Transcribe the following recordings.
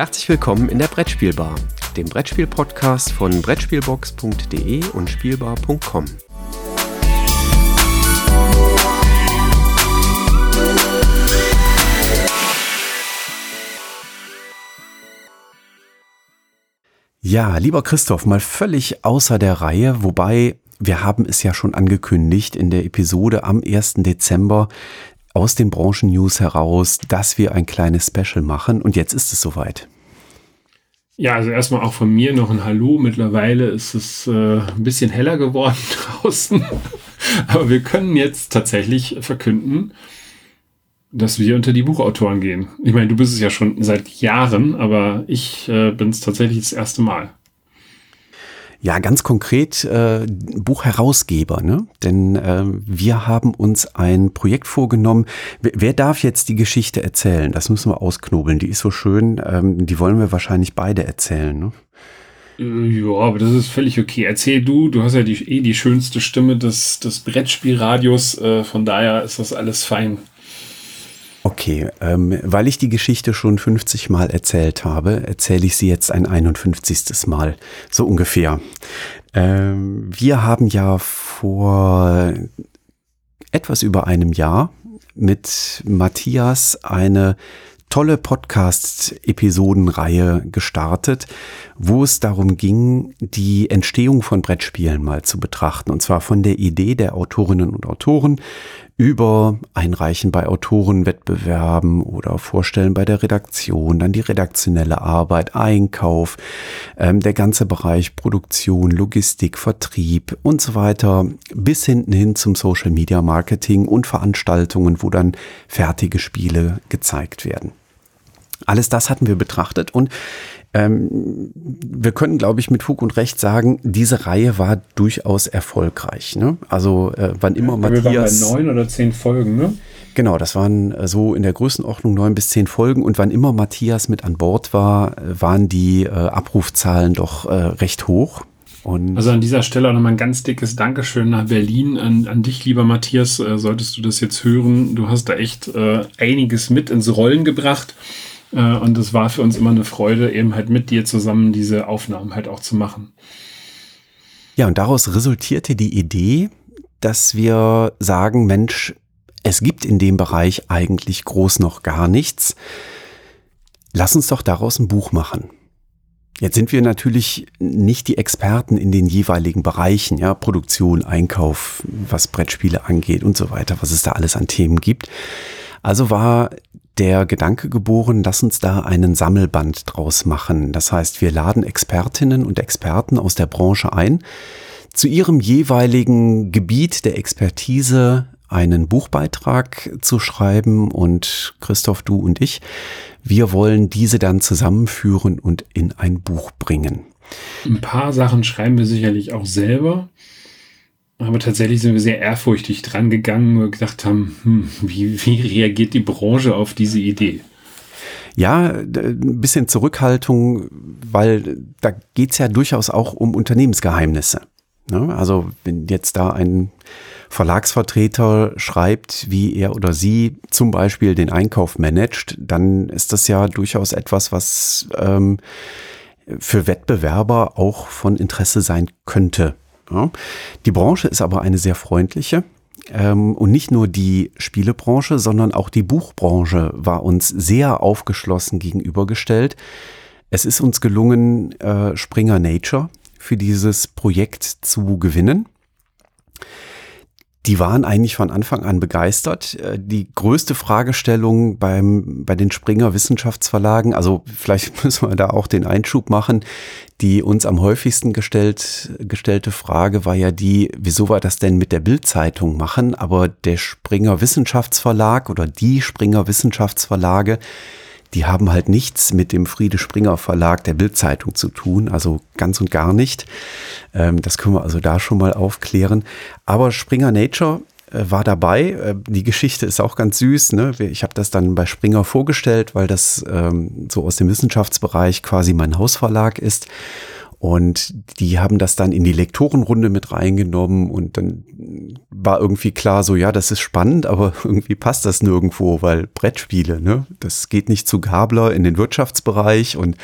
Herzlich willkommen in der Brettspielbar, dem Brettspiel-Podcast von Brettspielbox.de und Spielbar.com. Ja, lieber Christoph, mal völlig außer der Reihe, wobei wir haben es ja schon angekündigt in der Episode am 1. Dezember aus den Branchen-News heraus, dass wir ein kleines Special machen und jetzt ist es soweit. Ja, also erstmal auch von mir noch ein Hallo. Mittlerweile ist es äh, ein bisschen heller geworden draußen. Aber wir können jetzt tatsächlich verkünden, dass wir unter die Buchautoren gehen. Ich meine, du bist es ja schon seit Jahren, aber ich äh, bin es tatsächlich das erste Mal. Ja, ganz konkret äh, Buchherausgeber, ne? Denn äh, wir haben uns ein Projekt vorgenommen. Wer, wer darf jetzt die Geschichte erzählen? Das müssen wir ausknobeln. Die ist so schön. Ähm, die wollen wir wahrscheinlich beide erzählen, ne? Äh, ja, aber das ist völlig okay. Erzähl du, du hast ja die, eh die schönste Stimme des, des Brettspielradios, äh, von daher ist das alles fein. Okay, ähm, weil ich die Geschichte schon 50 Mal erzählt habe, erzähle ich sie jetzt ein 51. Mal, so ungefähr. Ähm, wir haben ja vor etwas über einem Jahr mit Matthias eine tolle Podcast-Episodenreihe gestartet, wo es darum ging, die Entstehung von Brettspielen mal zu betrachten. Und zwar von der Idee der Autorinnen und Autoren über Einreichen bei Autorenwettbewerben oder Vorstellen bei der Redaktion, dann die redaktionelle Arbeit, Einkauf, ähm, der ganze Bereich Produktion, Logistik, Vertrieb und so weiter, bis hinten hin zum Social Media Marketing und Veranstaltungen, wo dann fertige Spiele gezeigt werden. Alles das hatten wir betrachtet und ähm, wir können, glaube ich, mit Fug und Recht sagen, diese Reihe war durchaus erfolgreich. Ne? Also äh, wann immer ja, Matthias. Wir waren bei neun oder zehn Folgen, ne? Genau, das waren äh, so in der Größenordnung neun bis zehn Folgen. Und wann immer Matthias mit an Bord war, äh, waren die äh, Abrufzahlen doch äh, recht hoch. Und also an dieser Stelle auch nochmal ein ganz dickes Dankeschön nach Berlin an, an dich, lieber Matthias. Äh, solltest du das jetzt hören, du hast da echt äh, einiges mit ins Rollen gebracht. Äh, und es war für uns immer eine Freude, eben halt mit dir zusammen diese Aufnahmen halt auch zu machen. Ja, und daraus resultierte die Idee, dass wir sagen, Mensch, es gibt in dem Bereich eigentlich groß noch gar nichts. Lass uns doch daraus ein Buch machen. Jetzt sind wir natürlich nicht die Experten in den jeweiligen Bereichen, ja, Produktion, Einkauf, was Brettspiele angeht und so weiter, was es da alles an Themen gibt. Also war der Gedanke geboren, lass uns da einen Sammelband draus machen. Das heißt, wir laden Expertinnen und Experten aus der Branche ein, zu ihrem jeweiligen Gebiet der Expertise einen Buchbeitrag zu schreiben und Christoph, du und ich, wir wollen diese dann zusammenführen und in ein Buch bringen. Ein paar Sachen schreiben wir sicherlich auch selber. Aber tatsächlich sind wir sehr ehrfurchtig dran gegangen und gedacht haben, hm, wie, wie reagiert die Branche auf diese Idee? Ja, ein bisschen Zurückhaltung, weil da geht's ja durchaus auch um Unternehmensgeheimnisse. Ne? Also wenn jetzt da ein Verlagsvertreter schreibt, wie er oder sie zum Beispiel den Einkauf managt, dann ist das ja durchaus etwas, was ähm, für Wettbewerber auch von Interesse sein könnte. Ja. Die Branche ist aber eine sehr freundliche. Ähm, und nicht nur die Spielebranche, sondern auch die Buchbranche war uns sehr aufgeschlossen gegenübergestellt. Es ist uns gelungen, äh, Springer Nature für dieses Projekt zu gewinnen die waren eigentlich von Anfang an begeistert. Äh, die größte Fragestellung beim, bei den Springer Wissenschaftsverlagen, also vielleicht müssen wir da auch den Einschub machen, die uns am häufigsten gestellt, gestellte Frage war ja die, wieso wir das denn mit der Bildzeitung machen, aber der Springer Wissenschaftsverlag oder die Springer Wissenschaftsverlage, die haben halt nichts mit dem Friede Springer Verlag der Bildzeitung zu tun, also ganz und gar nicht. Ähm, das können wir also da schon mal aufklären. Aber Springer Nature äh, war dabei. Äh, die Geschichte ist auch ganz süß. Ne? Ich habe das dann bei Springer vorgestellt, weil das ähm, so aus dem Wissenschaftsbereich quasi mein Hausverlag ist. Und die haben das dann in die Lektorenrunde mit reingenommen und dann war irgendwie klar so, ja, das ist spannend, aber irgendwie passt das nirgendwo, weil Brettspiele, ne, das geht nicht zu Gabler in den Wirtschaftsbereich und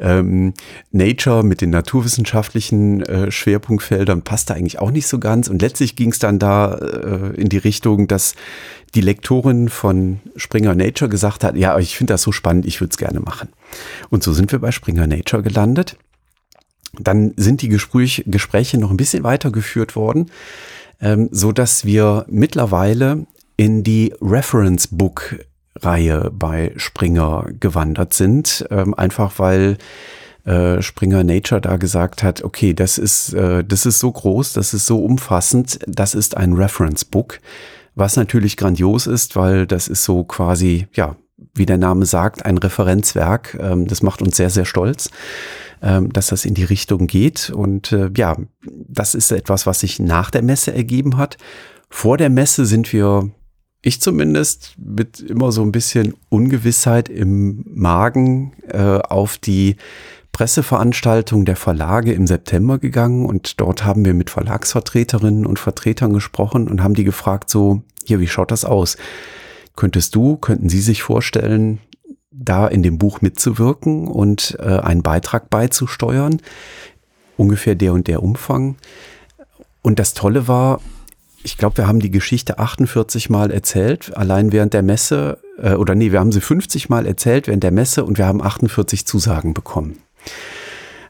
ähm, Nature mit den naturwissenschaftlichen äh, Schwerpunktfeldern passte eigentlich auch nicht so ganz. Und letztlich ging es dann da äh, in die Richtung, dass die Lektorin von Springer Nature gesagt hat, ja, ich finde das so spannend, ich würde es gerne machen. Und so sind wir bei Springer Nature gelandet. Dann sind die Gespräch, Gespräche noch ein bisschen weitergeführt worden, ähm, so dass wir mittlerweile in die Reference Book Reihe bei Springer gewandert sind, ähm, einfach weil äh, Springer Nature da gesagt hat, okay, das ist, äh, das ist so groß, das ist so umfassend, das ist ein Reference Book, was natürlich grandios ist, weil das ist so quasi, ja, wie der Name sagt, ein Referenzwerk. Ähm, das macht uns sehr, sehr stolz. Ähm, dass das in die Richtung geht. Und äh, ja, das ist etwas, was sich nach der Messe ergeben hat. Vor der Messe sind wir, ich zumindest, mit immer so ein bisschen Ungewissheit im Magen äh, auf die Presseveranstaltung der Verlage im September gegangen und dort haben wir mit Verlagsvertreterinnen und Vertretern gesprochen und haben die gefragt, so, hier, wie schaut das aus? Könntest du, könnten Sie sich vorstellen, da in dem Buch mitzuwirken und äh, einen Beitrag beizusteuern. Ungefähr der und der Umfang. Und das Tolle war, ich glaube, wir haben die Geschichte 48 Mal erzählt, allein während der Messe, äh, oder nee, wir haben sie 50 Mal erzählt während der Messe und wir haben 48 Zusagen bekommen.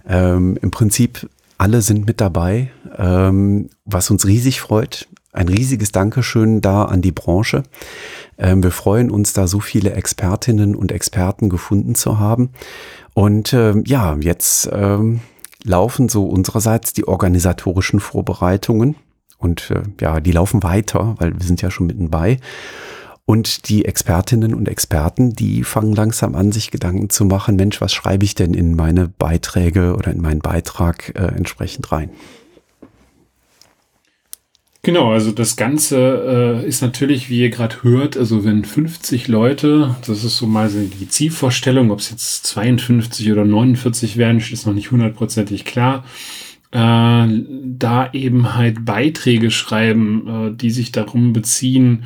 Ähm, Im Prinzip alle sind mit dabei, ähm, was uns riesig freut. Ein riesiges Dankeschön da an die Branche. Ähm, wir freuen uns, da so viele Expertinnen und Experten gefunden zu haben. Und ähm, ja, jetzt ähm, laufen so unsererseits die organisatorischen Vorbereitungen. Und äh, ja, die laufen weiter, weil wir sind ja schon mitten bei. Und die Expertinnen und Experten, die fangen langsam an, sich Gedanken zu machen, Mensch, was schreibe ich denn in meine Beiträge oder in meinen Beitrag äh, entsprechend rein? Genau, also das Ganze äh, ist natürlich, wie ihr gerade hört, also wenn 50 Leute, das ist so mal so die Zielvorstellung, ob es jetzt 52 oder 49 werden, ist noch nicht hundertprozentig klar, äh, da eben halt Beiträge schreiben, äh, die sich darum beziehen,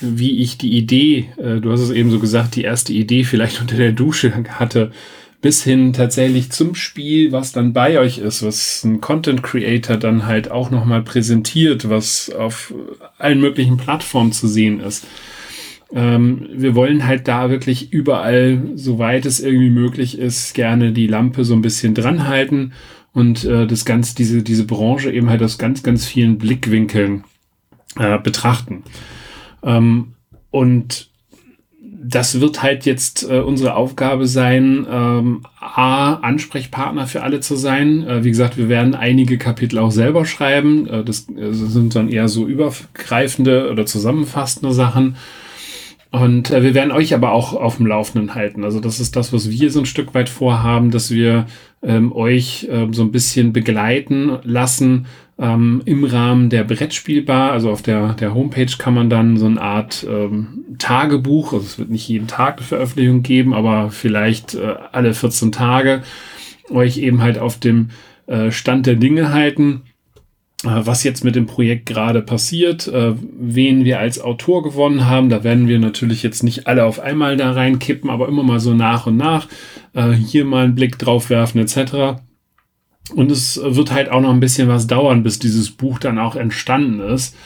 wie ich die Idee, äh, du hast es eben so gesagt, die erste Idee vielleicht unter der Dusche hatte, bis hin tatsächlich zum Spiel, was dann bei euch ist, was ein Content Creator dann halt auch nochmal präsentiert, was auf allen möglichen Plattformen zu sehen ist. Ähm, wir wollen halt da wirklich überall, soweit es irgendwie möglich ist, gerne die Lampe so ein bisschen dran halten und äh, das Ganze, diese, diese Branche eben halt aus ganz, ganz vielen Blickwinkeln äh, betrachten. Ähm, und das wird halt jetzt äh, unsere Aufgabe sein, ähm, A, Ansprechpartner für alle zu sein. Äh, wie gesagt, wir werden einige Kapitel auch selber schreiben. Äh, das, äh, sind dann eher so übergreifende oder zusammenfassende Sachen. Und äh, wir werden euch aber auch auf dem Laufenden halten. Also das ist das, was wir so ein Stück weit vorhaben, dass wir ähm, euch ähm, so ein bisschen begleiten lassen ähm, im Rahmen der Brettspielbar. Also auf der, der Homepage kann man dann so eine Art ähm, Tagebuch, also es wird nicht jeden Tag eine Veröffentlichung geben, aber vielleicht äh, alle 14 Tage euch eben halt auf dem äh, Stand der Dinge halten äh, was jetzt mit dem Projekt gerade passiert, äh, wen wir als Autor gewonnen haben. Da werden wir natürlich jetzt nicht alle auf einmal da reinkippen, aber immer mal so nach und nach äh, hier mal einen Blick drauf werfen etc. Und es wird halt auch noch ein bisschen was dauern, bis dieses Buch dann auch entstanden ist,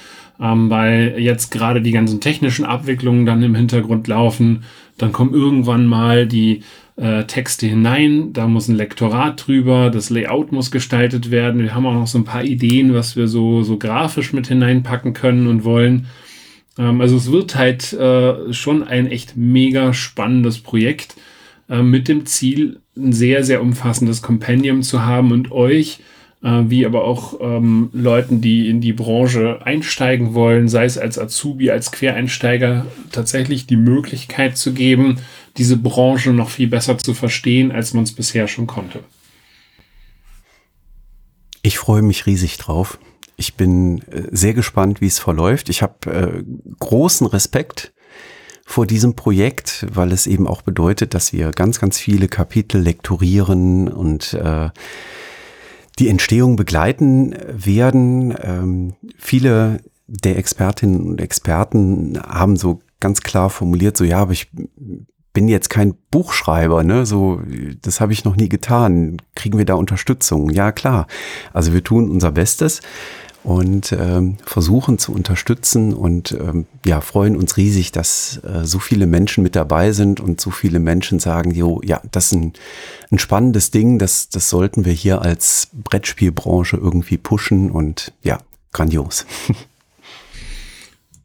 ähm, weil jetzt gerade die ganzen technischen Abwicklungen dann im Hintergrund laufen. Dann kommen irgendwann mal die äh, Texte hinein, da muss ein Lektorat drüber, das Layout muss gestaltet werden. Wir haben auch noch so ein paar Ideen, was wir so, so grafisch mit hineinpacken können und wollen. Ähm, also es wird halt äh, schon ein echt mega spannendes Projekt äh, mit dem Ziel, ein sehr, sehr umfassendes Kompendium zu haben und euch äh, wie aber auch ähm, Leuten, die in die Branche einsteigen wollen, sei es als Azubi, als Quereinsteiger, tatsächlich die Möglichkeit zu geben, diese Branche noch viel besser zu verstehen, als man es bisher schon konnte. Ich freue mich riesig drauf. Ich bin äh, sehr gespannt, wie es verläuft. Ich habe äh, großen Respekt vor diesem Projekt, weil es eben auch bedeutet, dass wir ganz, ganz viele Kapitel lektorieren und äh, die Entstehung begleiten werden. Ähm, viele der Expertinnen und Experten haben so ganz klar formuliert, so ja, aber ich bin jetzt kein Buchschreiber, ne? So, das habe ich noch nie getan. Kriegen wir da Unterstützung? Ja, klar. Also wir tun unser Bestes und ähm, versuchen zu unterstützen und ähm, ja, freuen uns riesig, dass äh, so viele Menschen mit dabei sind und so viele Menschen sagen, jo, ja, das ist ein, ein spannendes Ding, das, das sollten wir hier als Brettspielbranche irgendwie pushen und ja, grandios.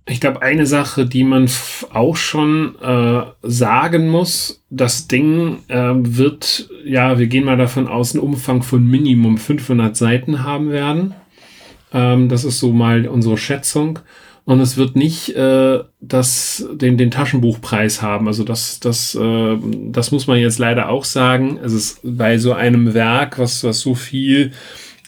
Ich glaube, eine Sache, die man auch schon äh, sagen muss, das Ding äh, wird, ja, wir gehen mal davon aus, einen Umfang von Minimum 500 Seiten haben werden. Ähm, das ist so mal unsere Schätzung. Und es wird nicht äh, das, den, den Taschenbuchpreis haben. Also das, das, äh, das muss man jetzt leider auch sagen. Es ist bei so einem Werk, was, was so viel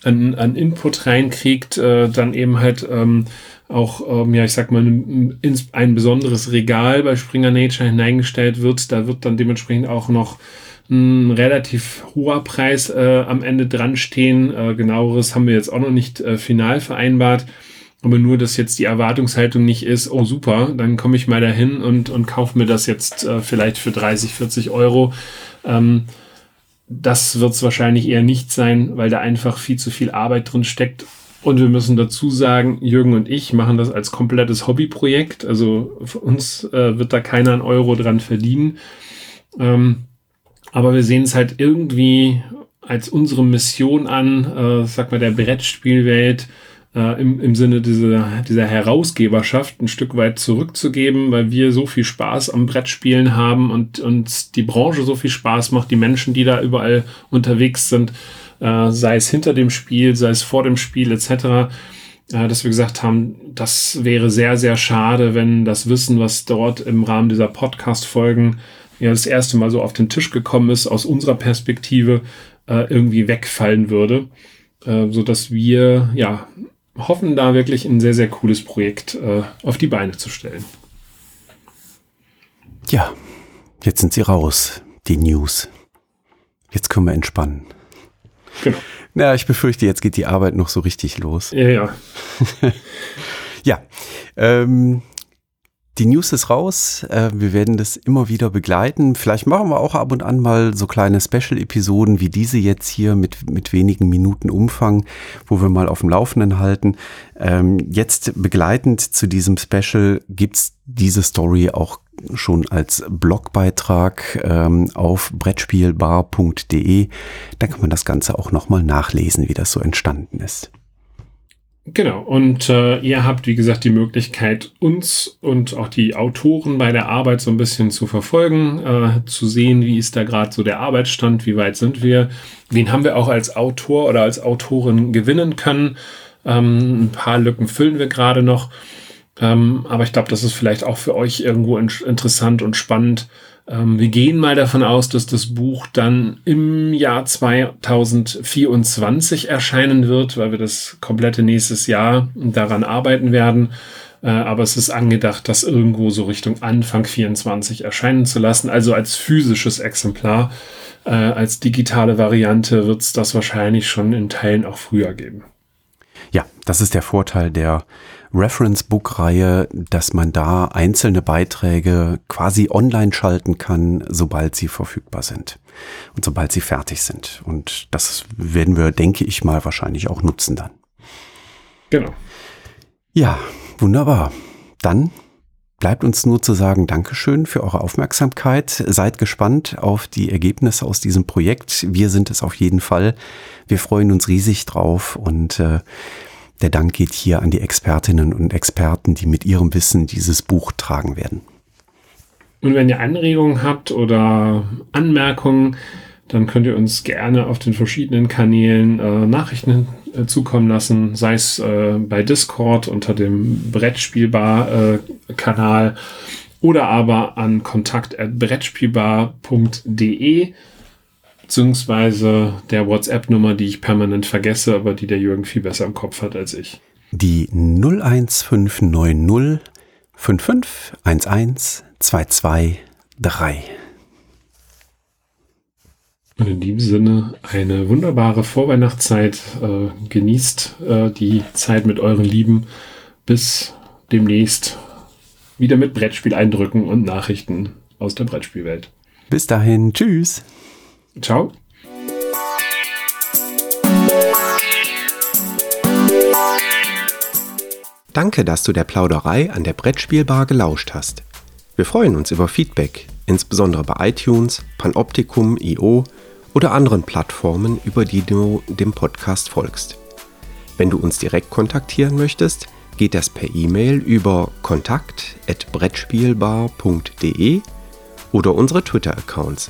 an, an Input reinkriegt, äh, dann eben halt ähm, auch, ähm, ja, ich sag mal, ein, ein besonderes Regal bei Springer Nature hineingestellt wird. Da wird dann dementsprechend auch noch ein relativ hoher Preis äh, am Ende dran stehen. Äh, genaueres haben wir jetzt auch noch nicht äh, final vereinbart. Aber nur, dass jetzt die Erwartungshaltung nicht ist, oh super, dann komme ich mal dahin und, und kaufe mir das jetzt äh, vielleicht für 30, 40 Euro. Ähm, das wird es wahrscheinlich eher nicht sein, weil da einfach viel zu viel Arbeit drin steckt. Und wir müssen dazu sagen, Jürgen und ich machen das als komplettes Hobbyprojekt. Also für uns äh, wird da keiner einen Euro dran verdienen. Ähm, aber wir sehen es halt irgendwie als unsere Mission an, äh, sag mal, der Brettspielwelt äh, im, im Sinne dieser, dieser Herausgeberschaft ein Stück weit zurückzugeben, weil wir so viel Spaß am Brettspielen haben und uns die Branche so viel Spaß macht, die Menschen, die da überall unterwegs sind, äh, sei es hinter dem Spiel, sei es vor dem Spiel etc., äh, dass wir gesagt haben, das wäre sehr, sehr schade, wenn das Wissen, was dort im Rahmen dieser Podcast-Folgen ja das erste Mal so auf den Tisch gekommen ist, aus unserer Perspektive äh, irgendwie wegfallen würde, äh, so dass wir ja hoffen, da wirklich ein sehr sehr cooles Projekt äh, auf die Beine zu stellen. Ja, jetzt sind sie raus, die News. Jetzt können wir entspannen. Genau. Na, ich befürchte, jetzt geht die Arbeit noch so richtig los. Ja, ja. ja, ähm, die News ist raus. Äh, wir werden das immer wieder begleiten. Vielleicht machen wir auch ab und an mal so kleine Special-Episoden wie diese jetzt hier mit, mit wenigen Minuten Umfang, wo wir mal auf dem Laufenden halten. Ähm, jetzt begleitend zu diesem Special gibt's diese Story auch schon als Blogbeitrag ähm, auf brettspielbar.de. Da kann man das Ganze auch nochmal nachlesen, wie das so entstanden ist. Genau, und äh, ihr habt, wie gesagt, die Möglichkeit, uns und auch die Autoren bei der Arbeit so ein bisschen zu verfolgen, äh, zu sehen, wie ist da gerade so der Arbeitsstand, wie weit sind wir, wen haben wir auch als Autor oder als Autorin gewinnen können. Ähm, ein paar Lücken füllen wir gerade noch, ähm, aber ich glaube, das ist vielleicht auch für euch irgendwo in interessant und spannend, wir gehen mal davon aus, dass das Buch dann im Jahr 2024 erscheinen wird, weil wir das komplette nächstes Jahr daran arbeiten werden. Äh, aber es ist angedacht, das irgendwo so Richtung Anfang 24 erscheinen zu lassen, also als physisches Exemplar. Äh, als digitale Variante wird es das wahrscheinlich schon in Teilen auch früher geben. Ja, das ist der Vorteil der Reference-Book-Reihe, dass man da einzelne Beiträge quasi online schalten kann, sobald sie verfügbar sind und sobald sie fertig sind. Und das werden wir, denke ich mal, wahrscheinlich auch nutzen dann. Genau. Ja, wunderbar. Dann bleibt uns nur zu sagen, Dankeschön für eure Aufmerksamkeit. Seid gespannt auf die Ergebnisse aus diesem Projekt. Wir sind es auf jeden Fall. Wir freuen uns riesig drauf und äh, der Dank geht hier an die Expertinnen und Experten, die mit ihrem Wissen dieses Buch tragen werden. Und wenn ihr Anregungen habt oder Anmerkungen, dann könnt ihr uns gerne auf den verschiedenen Kanälen äh, Nachrichten äh, zukommen lassen, sei es äh, bei Discord unter dem Brettspielbar-Kanal äh, oder aber an kontakt.brettspielbar.de beziehungsweise der WhatsApp-Nummer, die ich permanent vergesse, aber die der Jürgen viel besser im Kopf hat als ich. Die 01590 5511 223. Und in diesem Sinne eine wunderbare Vorweihnachtszeit. Äh, genießt äh, die Zeit mit euren Lieben. Bis demnächst wieder mit Brettspieleindrücken und Nachrichten aus der Brettspielwelt. Bis dahin, tschüss. Ciao. Danke, dass du der Plauderei an der Brettspielbar gelauscht hast. Wir freuen uns über Feedback, insbesondere bei iTunes, Panoptikum, IO oder anderen Plattformen, über die du dem Podcast folgst. Wenn du uns direkt kontaktieren möchtest, geht das per E-Mail über kontakt@brettspielbar.de oder unsere Twitter-Accounts.